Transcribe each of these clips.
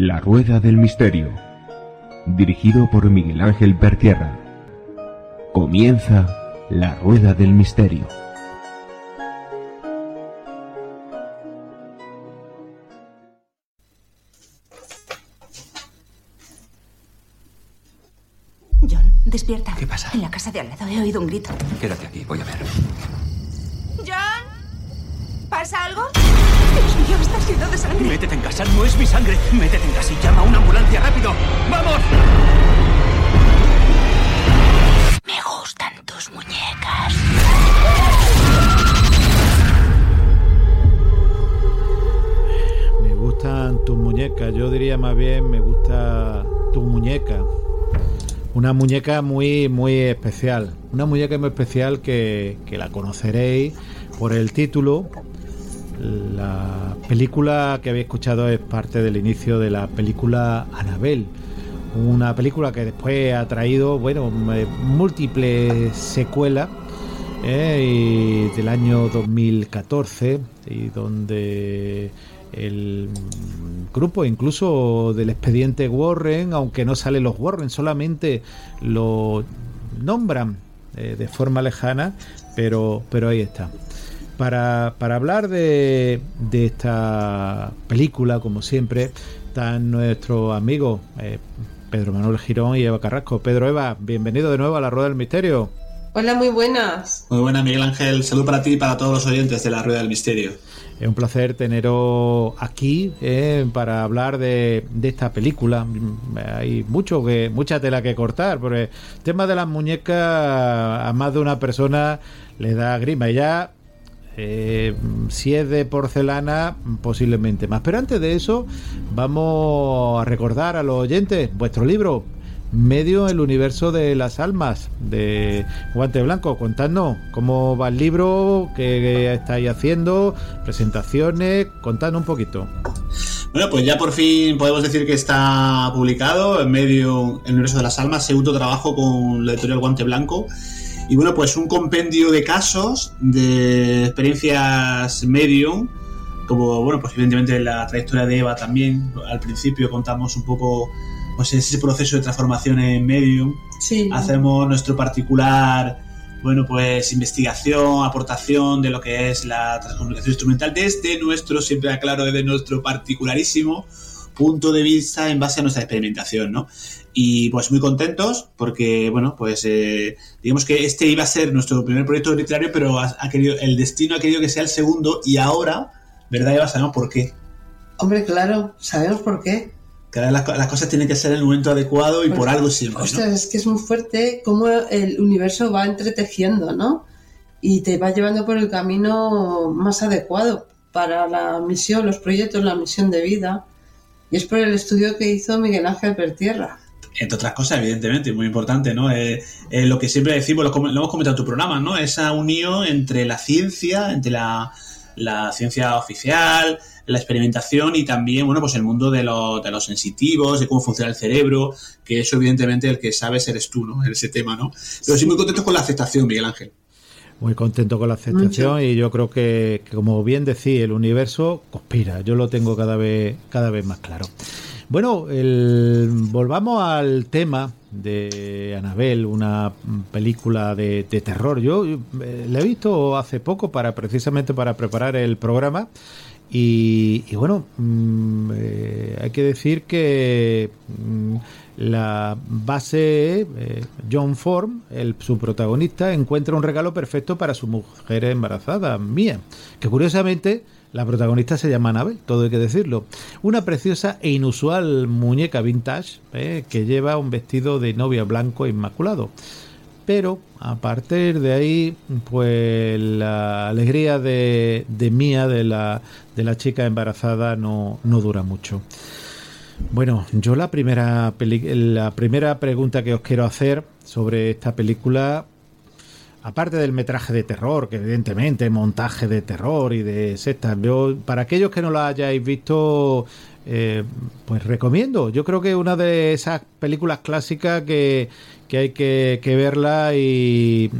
La Rueda del Misterio, dirigido por Miguel Ángel Pertierra. Comienza La Rueda del Misterio. John, despierta. ¿Qué pasa? En la casa de al lado he oído un grito. Quédate aquí, voy a ver. ¿John? ¿Pasa algo? Dios mío, está lleno de sangre. Métete en casa, no es mi sangre. Métete en casa y llama a una ambulancia rápido. ¡Vamos! Me gustan tus muñecas. Me gustan tus muñecas, yo diría más bien me gusta tu muñeca. Una muñeca muy, muy especial. Una muñeca muy especial que, que la conoceréis por el título. La película que habéis escuchado es parte del inicio de la película Anabel. Una película que después ha traído, bueno, eh, múltiples secuelas eh, del año 2014 y donde el grupo incluso del expediente Warren, aunque no salen los Warren, solamente lo nombran eh, de forma lejana, pero, pero ahí está. Para, para hablar de, de esta película, como siempre, están nuestros amigos eh, Pedro Manuel Girón y Eva Carrasco. Pedro, Eva, bienvenido de nuevo a la Rueda del Misterio. Hola, muy buenas. Muy buena, Miguel Ángel. Salud para ti y para todos los oyentes de la Rueda del Misterio. Es un placer teneros aquí eh, para hablar de, de, esta película. Hay mucho que, mucha tela que cortar, porque el tema de las muñecas a más de una persona le da grima. Y ya, eh, si es de porcelana, posiblemente más. Pero antes de eso, vamos a recordar a los oyentes vuestro libro, medio el universo de las almas de Guante Blanco. Contadnos cómo va el libro, qué estáis haciendo, presentaciones, contadnos un poquito. Bueno, pues ya por fin podemos decir que está publicado en medio el universo de las almas, segundo trabajo con la editorial Guante Blanco. Y bueno, pues un compendio de casos, de experiencias medium, como bueno, pues evidentemente la trayectoria de Eva también. Al principio contamos un poco pues ese proceso de transformación en medium. Sí. Hacemos nuestro particular, bueno, pues investigación, aportación de lo que es la transcomunicación instrumental desde nuestro, siempre aclaro, desde nuestro particularísimo punto de vista en base a nuestra experimentación, ¿no? Y pues muy contentos porque, bueno, pues eh, digamos que este iba a ser nuestro primer proyecto literario, pero ha, ha, querido, el destino ha querido que sea el segundo y ahora, ¿verdad, Eva? Sabemos por qué. Hombre, claro, sabemos por qué. Vez las, las, cosas tienen que ser en el momento adecuado y pues, por algo siempre. Ostras, ¿no? es que es muy fuerte cómo el universo va entretejiendo, ¿no? Y te va llevando por el camino más adecuado para la misión, los proyectos, la misión de vida. Y es por el estudio que hizo Miguel Ángel Pertierra. Entre otras cosas, evidentemente, muy importante, ¿no? Eh, eh, lo que siempre decimos, lo, hemos comentado en tu programa, ¿no? Esa unión entre la ciencia, entre la, ciencia oficial, la experimentación y también, bueno, pues el mundo de, de, los sensitivos, de cómo funciona el cerebro, que eso evidentemente el que sabes eres tú, ¿no? En ese tema, ¿no? Pero sí muy contentos con la aceptación, Miguel Ángel. Muy contento con la aceptación Mucho. y yo creo que, que, como bien decía, el universo conspira. Yo lo tengo cada vez, cada vez más claro. Bueno, el, volvamos al tema de Anabel, una película de, de terror. Yo eh, la he visto hace poco para precisamente para preparar el programa. Y, y bueno, mmm, eh, hay que decir que mmm, la base, eh, John Form, el, su protagonista, encuentra un regalo perfecto para su mujer embarazada, Mía, que curiosamente la protagonista se llama Anabel, todo hay que decirlo. Una preciosa e inusual muñeca vintage eh, que lleva un vestido de novia blanco inmaculado. Pero a partir de ahí, pues la alegría de, de Mía, de la, de la chica embarazada, no, no dura mucho. Bueno, yo la primera, la primera pregunta que os quiero hacer sobre esta película, aparte del metraje de terror, que evidentemente montaje de terror y de sectas, para aquellos que no la hayáis visto, eh, pues recomiendo. Yo creo que una de esas películas clásicas que, que hay que, verla y,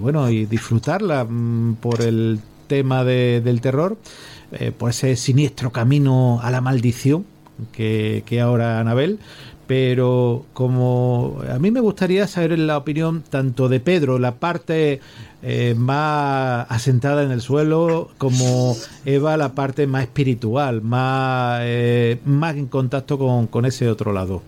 bueno, y disfrutarla mm, por el tema del terror, eh, por ese siniestro camino a la maldición que, que ahora Anabel. Pero como a mí me gustaría saber la opinión tanto de Pedro, la parte eh, más asentada en el suelo, como Eva, la parte más espiritual, más, eh, más en contacto con, ese otro lado.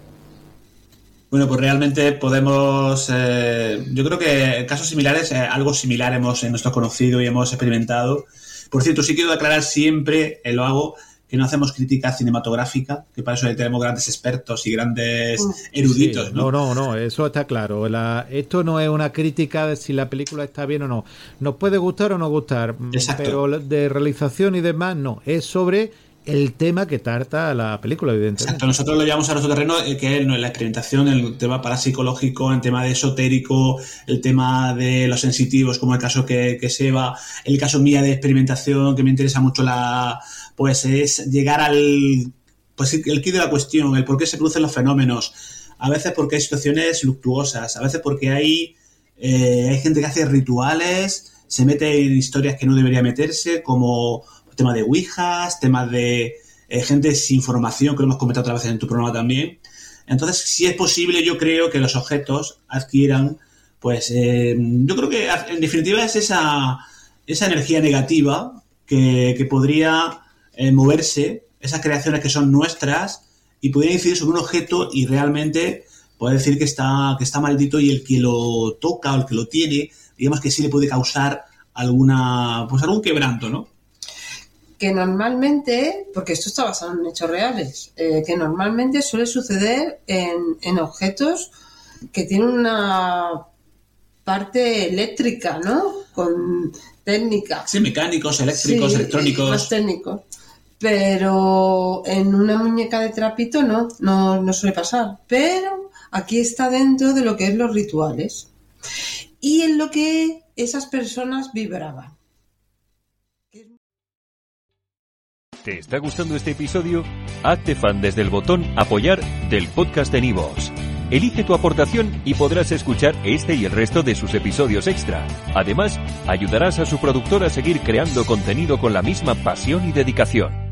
Bueno, pues realmente podemos, eh, yo creo que en casos similares, algo similar hemos, hemos conocido y hemos experimentado. Por cierto, sí quiero aclarar siempre, lo hago, que no hacemos crítica cinematográfica, que para eso tenemos grandes expertos y grandes eruditos. ¿no? no, no, eso está claro. esto no es una crítica de si la película está bien o no. Nos puede gustar o no gustar, pero de realización y demás, no. Es sobre el tema que trata la película, evidentemente. Exacto, nosotros lo llevamos a nuestro terreno, eh, que es la experimentación, el tema parapsicológico, el tema de esotérico, el tema de los sensitivos, como el caso que, que se va, el caso mía de experimentación, que me interesa mucho la, pues es llegar al, pues el quid de la cuestión, el por qué se producen los fenómenos, a veces porque hay situaciones luctuosas, a veces porque hay, eh, hay gente que hace rituales, se mete en historias que no debería meterse, como tema de Ouijas, temas de eh, gente sin formación, que lo hemos comentado otra vez en tu programa también. Entonces, si es posible, yo creo que los objetos adquieran, pues, eh, yo creo que en definitiva es esa, esa energía negativa que, que podría eh, moverse, esas creaciones que son nuestras, y podría incidir sobre un objeto y realmente puede decir que está, que está maldito y el que lo toca o el que lo tiene, digamos que sí le puede causar alguna, pues algún quebranto, ¿no? Que normalmente, porque esto está basado en hechos reales, eh, que normalmente suele suceder en, en objetos que tienen una parte eléctrica, ¿no? Con técnica. Sí, mecánicos, eléctricos, electrónicos. Más técnicos pero en una muñeca de trapito no, no, suele pasar. Pero aquí está dentro de lo que es los rituales y en lo que esas personas vibraban. ¿Te está gustando este episodio? Hazte fan desde el botón apoyar del podcast de Nivos. Elige tu aportación y podrás escuchar este y el resto de sus episodios extra. Además, ayudarás a su productor a seguir creando contenido con la misma pasión y dedicación.